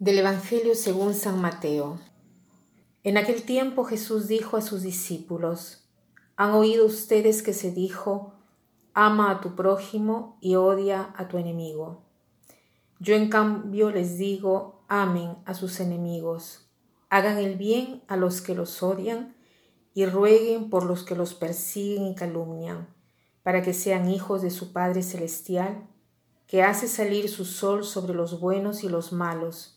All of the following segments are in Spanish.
Del Evangelio según San Mateo. En aquel tiempo Jesús dijo a sus discípulos, ¿han oído ustedes que se dijo, ama a tu prójimo y odia a tu enemigo? Yo en cambio les digo, amen a sus enemigos, hagan el bien a los que los odian y rueguen por los que los persiguen y calumnian, para que sean hijos de su Padre Celestial, que hace salir su sol sobre los buenos y los malos,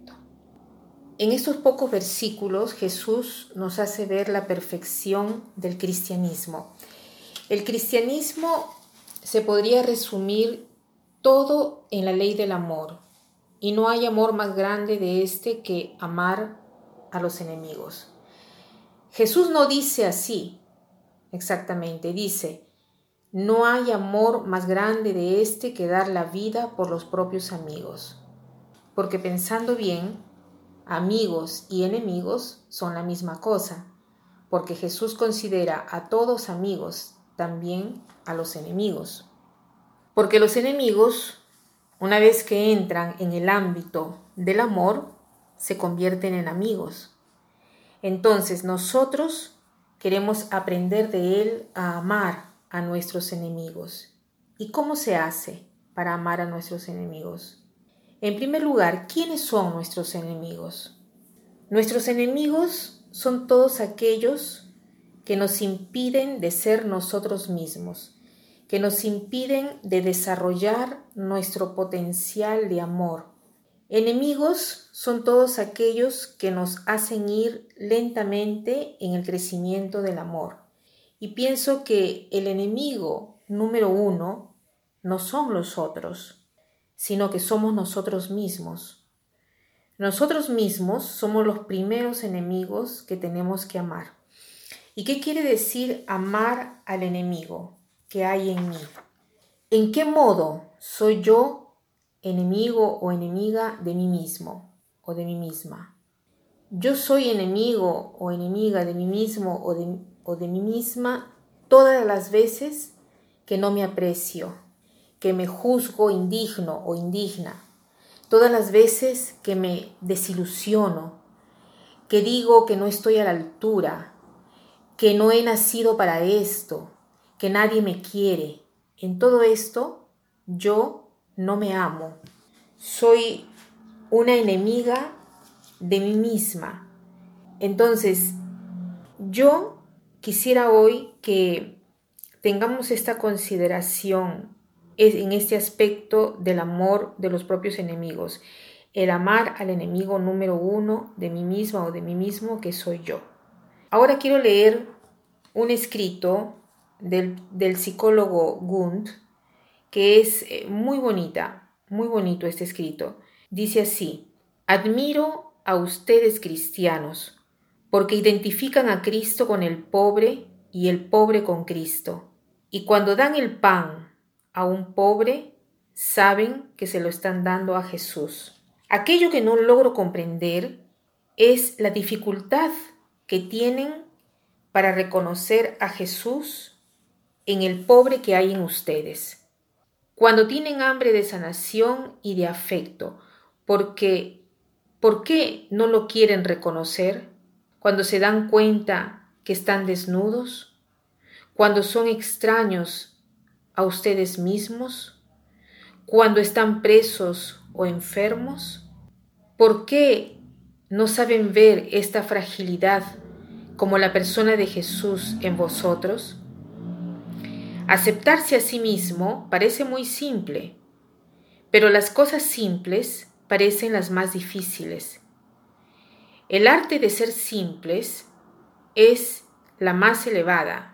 En estos pocos versículos Jesús nos hace ver la perfección del cristianismo. El cristianismo se podría resumir todo en la ley del amor, y no hay amor más grande de este que amar a los enemigos. Jesús no dice así exactamente, dice, no hay amor más grande de este que dar la vida por los propios amigos. Porque pensando bien, amigos y enemigos son la misma cosa, porque Jesús considera a todos amigos, también a los enemigos. Porque los enemigos, una vez que entran en el ámbito del amor, se convierten en amigos. Entonces nosotros queremos aprender de Él a amar a nuestros enemigos. ¿Y cómo se hace para amar a nuestros enemigos? En primer lugar, ¿quiénes son nuestros enemigos? Nuestros enemigos son todos aquellos que nos impiden de ser nosotros mismos, que nos impiden de desarrollar nuestro potencial de amor. Enemigos son todos aquellos que nos hacen ir lentamente en el crecimiento del amor. Y pienso que el enemigo número uno no son los otros, sino que somos nosotros mismos. Nosotros mismos somos los primeros enemigos que tenemos que amar. ¿Y qué quiere decir amar al enemigo que hay en mí? ¿En qué modo soy yo enemigo o enemiga de mí mismo o de mí misma? Yo soy enemigo o enemiga de mí mismo o de, o de mí misma todas las veces que no me aprecio, que me juzgo indigno o indigna, todas las veces que me desilusiono, que digo que no estoy a la altura, que no he nacido para esto, que nadie me quiere. En todo esto yo no me amo. Soy una enemiga de mí misma. Entonces, yo quisiera hoy que tengamos esta consideración en este aspecto del amor de los propios enemigos, el amar al enemigo número uno de mí misma o de mí mismo que soy yo. Ahora quiero leer un escrito del, del psicólogo Gund que es eh, muy bonita, muy bonito este escrito. Dice así, admiro a ustedes cristianos porque identifican a Cristo con el pobre y el pobre con Cristo. Y cuando dan el pan a un pobre, saben que se lo están dando a Jesús. Aquello que no logro comprender es la dificultad que tienen para reconocer a Jesús en el pobre que hay en ustedes. Cuando tienen hambre de sanación y de afecto, porque ¿por qué no lo quieren reconocer? Cuando se dan cuenta que están desnudos, cuando son extraños a ustedes mismos cuando están presos o enfermos? ¿Por qué no saben ver esta fragilidad como la persona de Jesús en vosotros? Aceptarse a sí mismo parece muy simple, pero las cosas simples parecen las más difíciles. El arte de ser simples es la más elevada,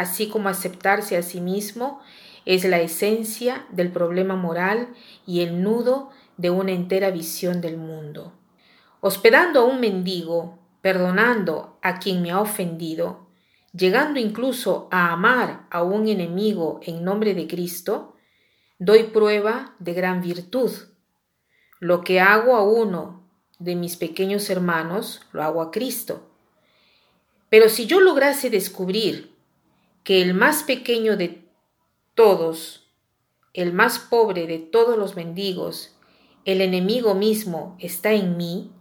así como aceptarse a sí mismo es la esencia del problema moral y el nudo de una entera visión del mundo. hospedando a un mendigo, perdonando a quien me ha ofendido, llegando incluso a amar a un enemigo en nombre de Cristo, doy prueba de gran virtud. Lo que hago a uno de mis pequeños hermanos, lo hago a Cristo. Pero si yo lograse descubrir que el más pequeño de todos, el más pobre de todos los mendigos, el enemigo mismo está en mí,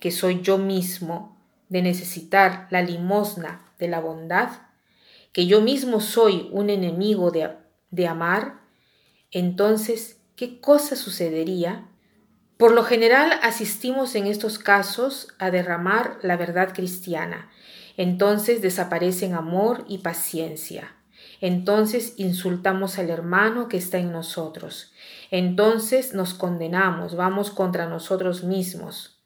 que soy yo mismo, de necesitar la limosna de la bondad, que yo mismo soy un enemigo de, de amar, entonces, ¿qué cosa sucedería? Por lo general asistimos en estos casos a derramar la verdad cristiana, entonces desaparecen amor y paciencia. Entonces insultamos al hermano que está en nosotros. Entonces nos condenamos, vamos contra nosotros mismos.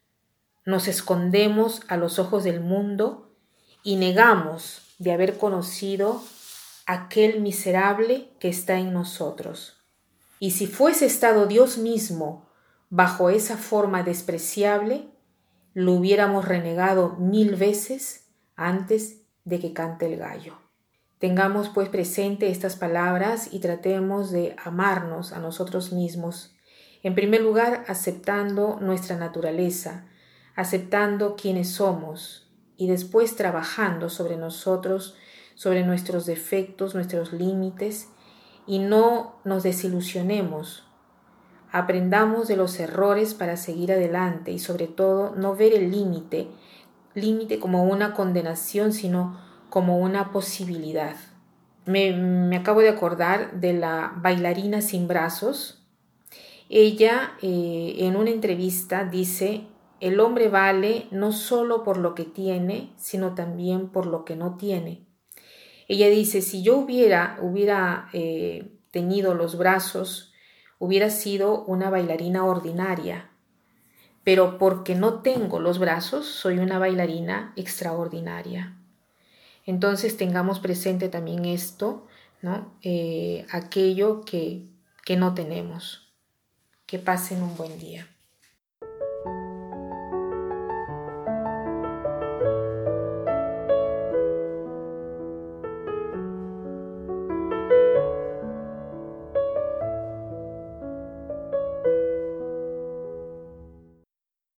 Nos escondemos a los ojos del mundo y negamos de haber conocido aquel miserable que está en nosotros. Y si fuese estado Dios mismo bajo esa forma despreciable, lo hubiéramos renegado mil veces antes de que cante el gallo. Tengamos pues presente estas palabras y tratemos de amarnos a nosotros mismos. En primer lugar, aceptando nuestra naturaleza, aceptando quienes somos y después trabajando sobre nosotros, sobre nuestros defectos, nuestros límites y no nos desilusionemos. Aprendamos de los errores para seguir adelante y sobre todo no ver el límite, límite como una condenación, sino como una posibilidad. Me, acabo de acordar de la bailarina sin brazos. Ella eh, en una entrevista dice, el hombre vale no solo por lo que tiene, sino también por lo que no tiene. Ella dice, si yo hubiera, hubiera eh, tenido los brazos, hubiera sido una bailarina ordinaria, pero porque no tengo los brazos, soy una bailarina extraordinaria. Entonces tengamos presente también esto, ¿no? Eh, aquello que, que no tenemos. Que pasen un buen día.